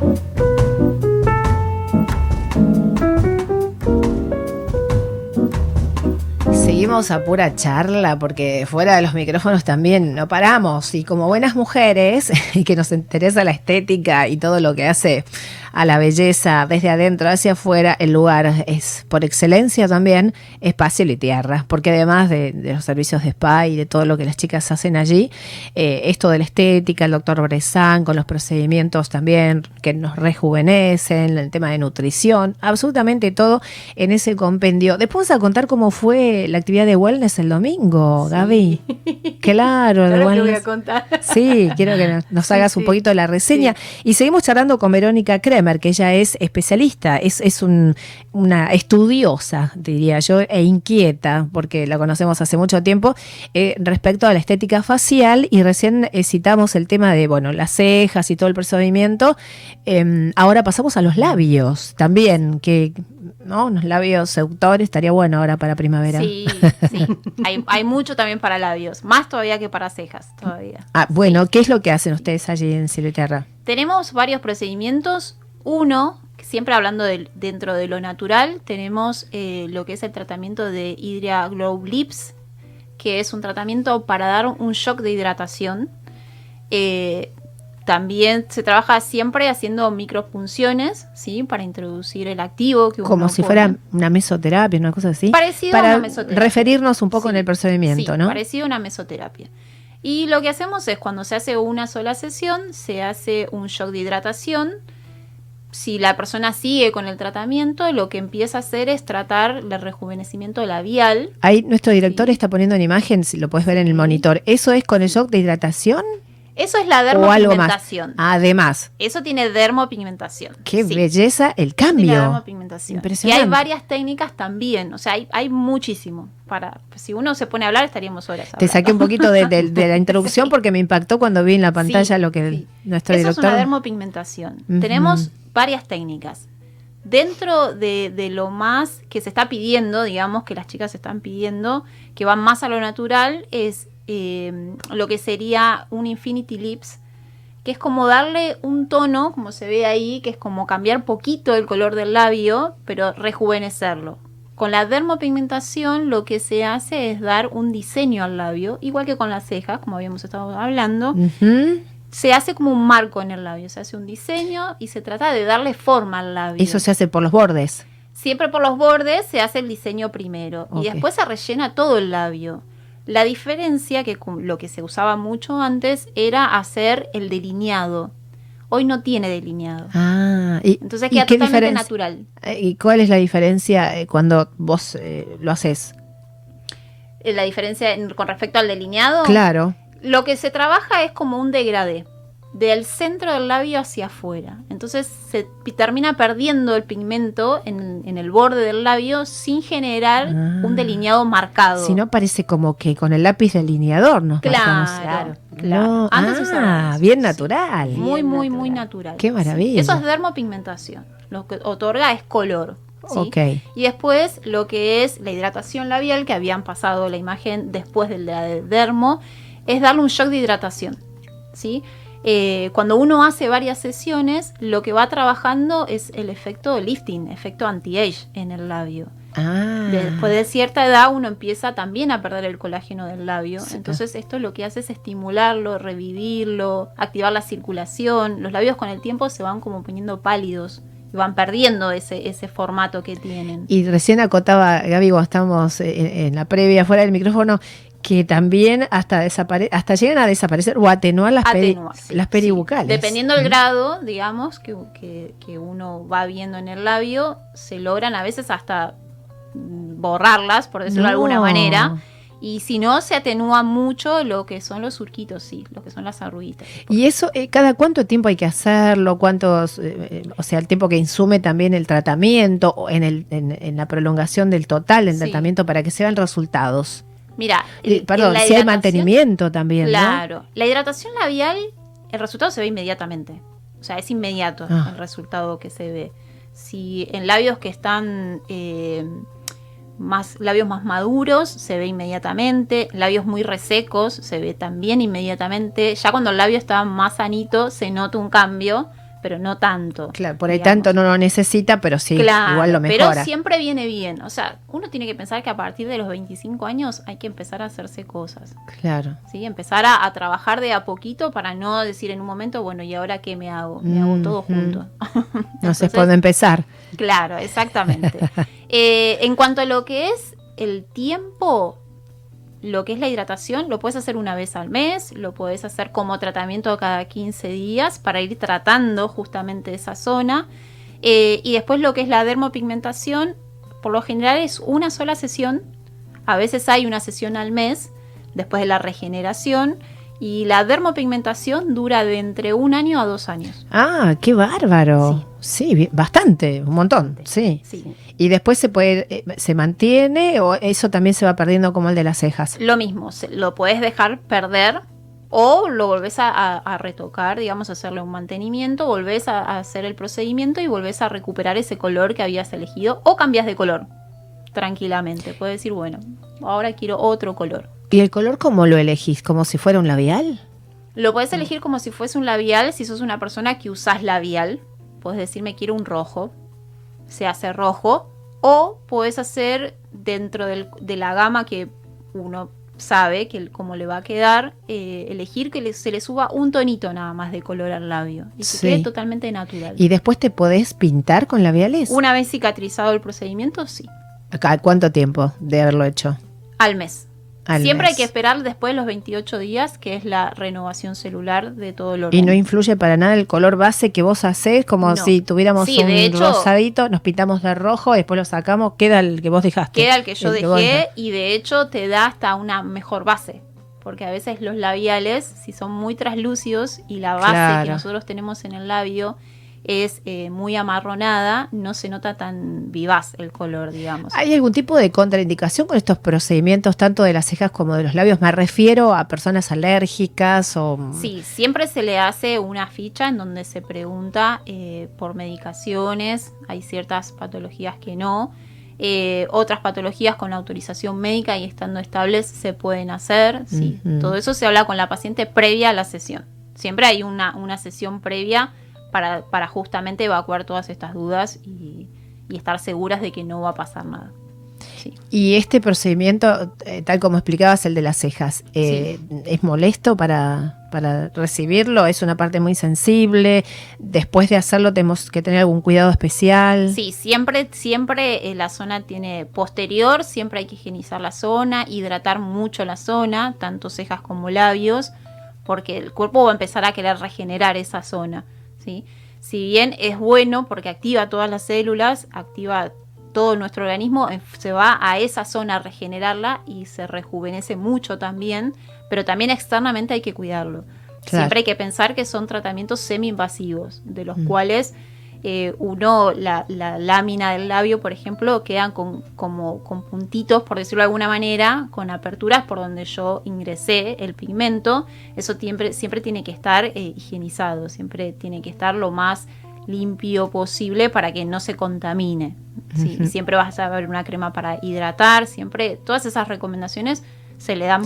Thank you. Seguimos a pura charla porque fuera de los micrófonos también no paramos y como buenas mujeres y que nos interesa la estética y todo lo que hace a la belleza desde adentro hacia afuera, el lugar es por excelencia también espacio y tierra, porque además de, los servicios de spa y de todo lo que las chicas hacen allí, eh, esto de la estética, el doctor Bressan con los procedimientos también que nos rejuvenecen, el tema de nutrición, absolutamente todo en ese compendio. Después a contar cómo fue la actividad de wellness el domingo, Gaby. Claro, claro que voy a contar. Sí, quiero que nos, hagas un poquito la reseña. Y seguimos charlando con Verónica Kremer, que ella es especialista, es, es una estudiosa, diría yo, e inquieta, porque la conocemos hace mucho tiempo, eh, respecto a la estética facial. Y recién eh, citamos el tema de, bueno, las cejas y todo el procedimiento. Em, ahora pasamos a los labios también, que ¿no? Unos labios seductores estaría bueno ahora para primavera. Sí, sí. Hay, mucho también para labios, más todavía que para cejas todavía. Ah, bueno, ¿qué es lo que hacen ustedes allí en Silviterra? Tenemos varios procedimientos. Uno, siempre hablando dentro de lo natural, tenemos eh, lo que es el tratamiento de Hydra Glow Lips, que es un tratamiento para dar un shock de hidratación. Eh, también se trabaja siempre haciendo microfunciones, ¿sí? Para introducir el activo. Que Como si fuera una mesoterapia, una cosa así. Parecido para a una mesoterapia. referirnos un poco en el procedimiento, sí, ¿no? Parecido a una mesoterapia. Y lo que hacemos es cuando se hace una sola sesión, se hace un shock de hidratación. Si la persona sigue con el tratamiento, lo que empieza a hacer es tratar el rejuvenecimiento labial. Ahí nuestro director está poniendo en imagen, si lo puedes ver en el monitor. ¿Eso es con el shock de hidratación? Eso es la dermopigmentación. Además. Eso tiene dermopigmentación. Qué belleza el cambio. dermopigmentación. Impresionante. Y hay varias técnicas también. O sea, hay, muchísimo. Para, si uno se pone a hablar, estaríamos horas. Te saqué un poquito de, la introducción porque me impactó cuando vi en la pantalla lo que nuestro Eso director. es una dermopigmentación. Tenemos varias técnicas. Dentro de, lo más que se está pidiendo, digamos, que las chicas están pidiendo, que van más a lo natural, es eh, lo que sería un Infinity Lips, que es como darle un tono, como se ve ahí, que es como cambiar poquito el color del labio, pero rejuvenecerlo. Con la dermopigmentación lo que se hace es dar un diseño al labio, igual que con las cejas, como habíamos estado hablando. Se hace como un marco en el labio, se hace un diseño y se trata de darle forma al labio. Eso se hace por los bordes. Siempre por los bordes se hace el diseño primero y después se rellena todo el labio. La diferencia, que lo que se usaba mucho antes, era hacer el delineado. Hoy no tiene delineado. Ah, y, Entonces queda totalmente natural. Eh, ¿Y cuál es la diferencia eh, cuando vos eh, lo haces? La diferencia con respecto al delineado. Claro. Lo que se trabaja es como un degradé del centro del labio hacia afuera. Entonces se termina perdiendo el pigmento en, el borde del labio sin generar ah. un delineado marcado. Si no parece como que con el lápiz delineador nos Claro, claro. ah, bien natural. Muy, muy, muy natural. Qué maravilla. Eso es dermopigmentación. Lo que otorga es color. ¿sí? Y después lo que es la hidratación labial, que habían pasado la imagen después del de dermo, es darle un shock de hidratación. ¿sí? Eh, cuando uno hace varias sesiones, lo que va trabajando es el efecto lifting, efecto anti-age en el labio. Ah. Después de cierta edad uno empieza también a perder el colágeno del labio. Entonces esto lo que hace es estimularlo, revivirlo, activar la circulación. Los labios con el tiempo se van como poniendo pálidos y van perdiendo ese, ese formato que tienen. Y recién acotaba Gaby cuando estamos en la previa fuera del micrófono que también hasta desapare hasta llegan a desaparecer o atenuar las, las peribucales. Dependiendo del grado, digamos, que, que, uno va viendo en el labio, se logran a veces hasta borrarlas, por decirlo de alguna manera. Y si no, se atenúa mucho lo que son los surquitos, sí, lo que son las arruguitas. ¿Y eso, eh, cada cuánto tiempo hay que hacerlo? ¿Cuántos, eh, eh, o sea, el tiempo que insume también el tratamiento, o en, el, en, la prolongación del total del tratamiento para que se vean resultados? Mira, perdón, si hay mantenimiento también. Claro, la hidratación labial, el resultado se ve inmediatamente. O sea, es inmediato ah. el resultado que se ve. Si en labios que están eh, más, labios más maduros, se ve inmediatamente. Labios muy resecos, se ve también inmediatamente. Ya cuando el labio está más sanito, se nota un cambio. Pero no tanto. Claro, por ahí tanto no lo necesita, pero sí, igual lo mejora. Pero siempre viene bien. O sea, uno tiene que pensar que a partir de los 25 años hay que empezar a hacerse cosas. Claro. Sí, empezar a, trabajar de a poquito para no decir en un momento, bueno, ¿y ahora qué me hago? Me hago todo junto. no se puede empezar. Claro, exactamente. Eh, en cuanto a lo que es el tiempo, lo que es la hidratación lo puedes hacer una vez al mes, lo puedes hacer como tratamiento cada 15 días para ir tratando justamente esa zona. Eh, y después lo que es la dermopigmentación, por lo general es una sola sesión, a veces hay una sesión al mes después de la regeneración. Y la dermopigmentación dura de entre un año a dos años. Ah, qué bárbaro. Sí, bastante, un montón, sí. Y después se puede, eh, se mantiene o eso también se va perdiendo como el de las cejas. Lo mismo, lo puedes dejar perder o lo volvés a, retocar, digamos, hacerle un mantenimiento, volvés a, hacer el procedimiento y volvés a recuperar ese color que habías elegido o cambias de color tranquilamente. Puedes decir, bueno, ahora quiero otro color. ¿Y el color cómo lo elegís? ¿Como si fuera un labial? Lo puedes elegir como si fuese un labial si sos una persona que usás labial puedes decirme quiero un rojo, se hace rojo, o puedes hacer dentro de la gama que uno sabe que cómo le va a quedar, eh, elegir que se le suba un tonito nada más de color al labio y que quede totalmente natural. ¿Y después te podés pintar con labiales? Una vez cicatrizado el procedimiento, sí. ¿Cuánto tiempo de haberlo hecho? Al mes. Siempre hay que esperar después de los 28 días, que es la renovación celular de todo el organismo. Y no influye para nada el color base que vos hacés, como si tuviéramos un rosadito, nos pintamos de rojo, después lo sacamos, queda el que vos dejaste. Queda el que yo dejé y de hecho te da hasta una mejor base. Porque a veces los labiales, si son muy traslúcidos y la base que nosotros tenemos en el labio es eh, muy amarronada, no se nota tan vivaz el color, digamos. ¿Hay algún tipo de contraindicación con estos procedimientos, tanto de las cejas como de los labios? Me refiero a personas alérgicas o... Sí, siempre se le hace una ficha en donde se pregunta eh, por medicaciones, hay ciertas patologías que no. Eh, otras patologías con autorización médica y estando estables se pueden hacer. Sí. Todo eso se habla con la paciente previa a la sesión. Siempre hay una, una sesión previa para, para justamente evacuar todas estas dudas y, estar seguras de que no va a pasar nada. Y este procedimiento, eh, tal como explicabas, el de las cejas, eh, ¿es molesto para, para recibirlo? ¿Es una parte muy sensible? ¿Después de hacerlo tenemos que tener algún cuidado especial? Sí, siempre, siempre eh, la zona tiene posterior, siempre hay que higienizar la zona, hidratar mucho la zona, tanto cejas como labios, porque el cuerpo va a empezar a querer regenerar esa zona. Si bien es bueno porque activa todas las células, activa todo nuestro organismo, se va a esa zona a regenerarla y se rejuvenece mucho también, pero también externamente hay que cuidarlo. Siempre hay que pensar que son tratamientos semi-invasivos, de los mm. cuales eh, uno, la, lámina del labio, por ejemplo, quedan con, como, con puntitos, por decirlo de alguna manera, con aperturas por donde yo ingresé el pigmento. Eso siempre, siempre tiene que estar eh, higienizado, siempre tiene que estar lo más limpio posible para que no se contamine. Siempre vas a ver una crema para hidratar, siempre todas esas recomendaciones se le dan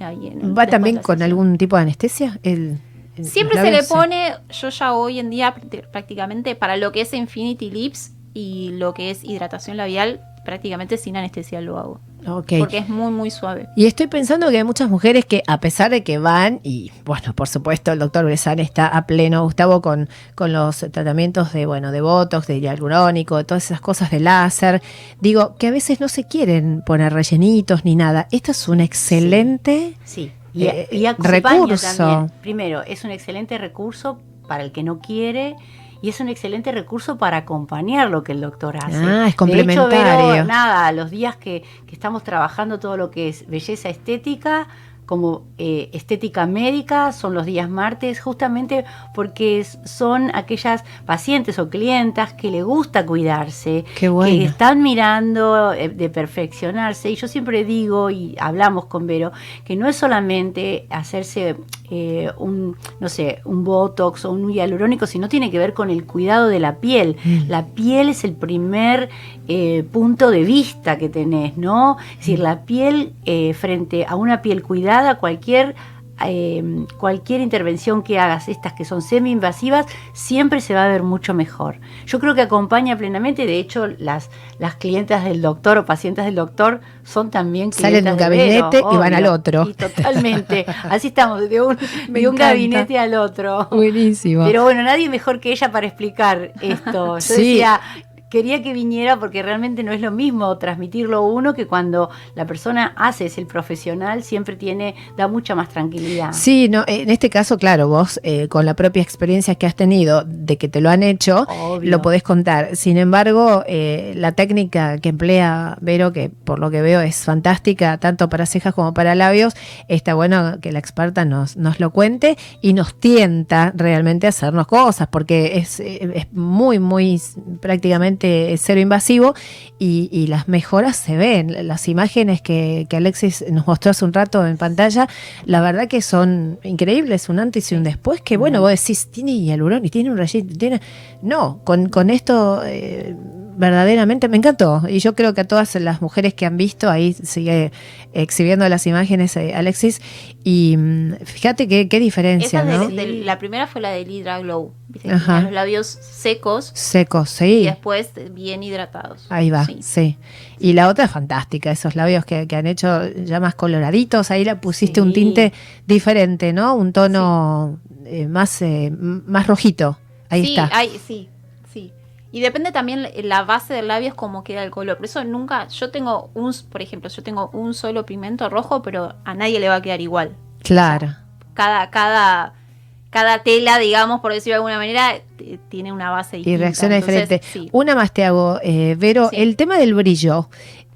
ahí en ¿Va también con algún tipo de anestesia? El Siempre se le pone, yo ya hoy en día prácticamente para lo que es Infinity Lips y lo que es hidratación labial, prácticamente sin anestesia lo hago. Porque es muy, muy suave. Y estoy pensando que hay muchas mujeres que, a pesar de que van, y bueno, por supuesto, el doctor Bresan está a pleno, Gustavo, con, con los tratamientos de, bueno, de Botox, de hialurónico, de todas esas cosas de láser, digo, que a veces no se quieren poner rellenitos ni nada. Esto es un excelente. sí y, eh, y recurso. También. Primero, es un excelente recurso para el que no quiere y es un excelente recurso para acompañar lo que el doctor hace. Ah, es complementario. De hecho, nada, los días que, que estamos trabajando todo lo que es belleza estética, como eh, estética médica, son los días martes, justamente porque son aquellas pacientes o clientas que le gusta cuidarse, que están mirando eh, de perfeccionarse. Y yo siempre digo, y hablamos con Vero, que no es solamente hacerse eh, un, no sé, un botox o un hialurónico, sino tiene que ver con el cuidado de la piel. Mm. La piel es el primer punto de vista que tenés, ¿no? Es decir, la piel frente a una piel cuidada, cualquier eh, cualquier intervención que hagas, estas que son semi-invasivas, siempre se va a ver mucho mejor. Yo creo que acompaña plenamente, de hecho, las, las clientas del doctor o pacientes del doctor son también Salen de un gabinete y van al otro. totalmente. Así estamos, de un, de un gabinete al otro. Buenísimo. Pero bueno, nadie mejor que ella para explicar esto. Yo Sí. decía, quería que viniera porque realmente no es lo mismo transmitirlo uno que cuando la persona hace, es el profesional, siempre tiene, da mucha más tranquilidad. Sí, no, en este caso, claro, vos eh, con la propia experiencia que has tenido de que te lo han hecho, Obvio. lo podés contar. Sin embargo, eh, la técnica que emplea Vero, que por lo que veo es fantástica, tanto para cejas como para labios, está bueno que la experta nos, nos lo cuente y nos tienta realmente a hacernos cosas, porque es, eh, es muy, muy s- cero invasivo y, y las mejoras se ven. Las imágenes que, que Alexis nos mostró hace un rato en pantalla, la verdad que son increíbles, un antes y un después, que bueno, vos decís, tiene hialurón y tiene un rayito, tiene... No, con, con esto eh, verdaderamente me encantó. Y yo creo que a todas las mujeres que han visto, ahí sigue exhibiendo las imágenes eh, Alexis, y mm, fíjate qué, qué diferencia, Esa ¿no? de- de- la primera fue la del Hydra Glow. los labios secos Secos, y sí. después bien hidratados. Ahí va, sí. Sí. Y la otra es fantástica, esos labios que, que han hecho ya más coloraditos, ahí le pusiste un tinte diferente, ¿no? Un tono eh, más, eh, más rojito. Ahí está. sí, sí. Y depende también la- la base del labio es cómo queda el color. Por eso nunca, yo tengo un, por ejemplo, yo tengo un solo pigmento rojo, pero a nadie le va a quedar igual. Claro. Cada, cada, cada tela, digamos, por decirlo de alguna manera, tiene una base Y distinta. reacciona Entonces, diferente. sí. Una más te hago, eh, Vero, Sí. el tema del brillo.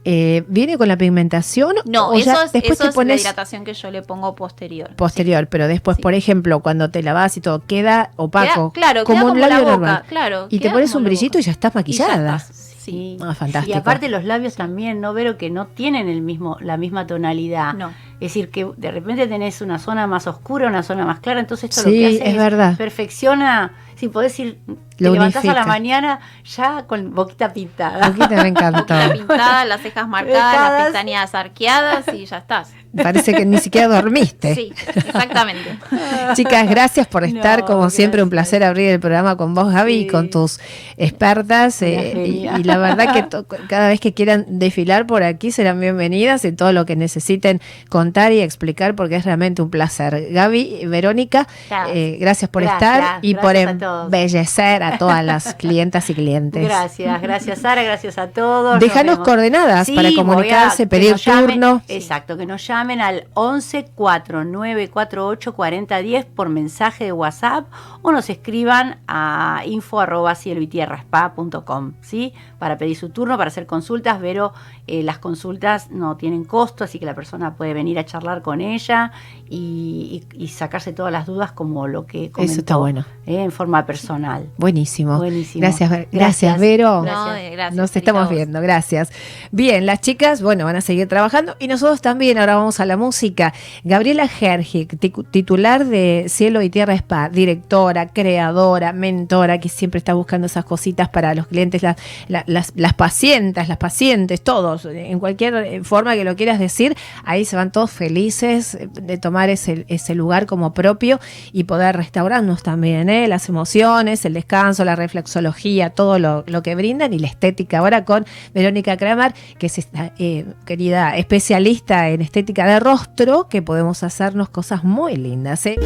Eh, ¿Viene con la pigmentación? No, o eso, ya es, después eso te es la pones hidratación que yo le pongo posterior. posterior, pero después, Sí. por ejemplo, cuando te lavas y todo, queda opaco. Queda- claro, como queda un como labio boca, normal. claro. Y te pones un brillito boca. y ya estás Y ya maquillada. estás, Sí. Ah, fantástico. Y aparte los labios también, ¿no? Vero que no tienen el mismo, la misma tonalidad. No. Es decir, que de repente tenés una zona más oscura, una zona más clara, entonces esto lo que hace es verdad. perfecciona, si podés ir, te Lo levantás a la mañana ya con boquita pintada. Poquita me encantó. La pintada, las cejas marcadas, Marcadas. las pestañas arqueadas y ya estás. Parece que ni siquiera dormiste. Sí, exactamente. Chicas, gracias por estar. No, como siempre, un placer abrir el programa con vos, Gaby, y con tus expertas. Eh, y, la verdad que to- cada vez que quieran desfilar por aquí serán bienvenidas y todo lo que necesiten contar y explicar, porque es realmente un placer. Gaby, Verónica, Gracias. eh, gracias por Gracias, estar y por a embellecer a todas las clientas y clientes. Gracias, gracias Sara, gracias a todos. Nos Déjanos coordenadas Sí, para a- comunicarse, pedir turno. Exacto, que nos llamen al 11 4948 4010 por mensaje de WhatsApp o nos escriban a info arroba cielo y tierra spa punto com, ¿sí? Para pedir su turno, para hacer consultas, pero eh, las consultas no tienen costo, así que la persona puede venir a charlar con ella y, y- y sacarse todas las dudas como lo que comentó Eso está bueno. eh, en forma personal. Buenísimo. Buenísimo. Gracias, gracias, Gracias. Vero. No, gracias. Nos estamos viendo, gracias. Bien, las chicas, bueno, van a seguir trabajando y nosotros también. Ahora vamos a la música. Gabriela Gergik, ticu- titular de Cielo y Tierra Spa, directora, creadora, mentora, que siempre está buscando esas cositas para los clientes, las, la- las, las pacientes, las pacientes, todos, en cualquier eh, forma que lo quieras decir, ahí se van todos felices eh, de tomar ese, ese lugar como propio y poder restaurarnos también, ¿eh? las emociones, el descanso, la reflexología, todo lo, lo que brindan y la estética. Ahora con Verónica Kramer, que es esta querida especialista en estética de rostro, que podemos hacernos cosas muy lindas. ¿eh?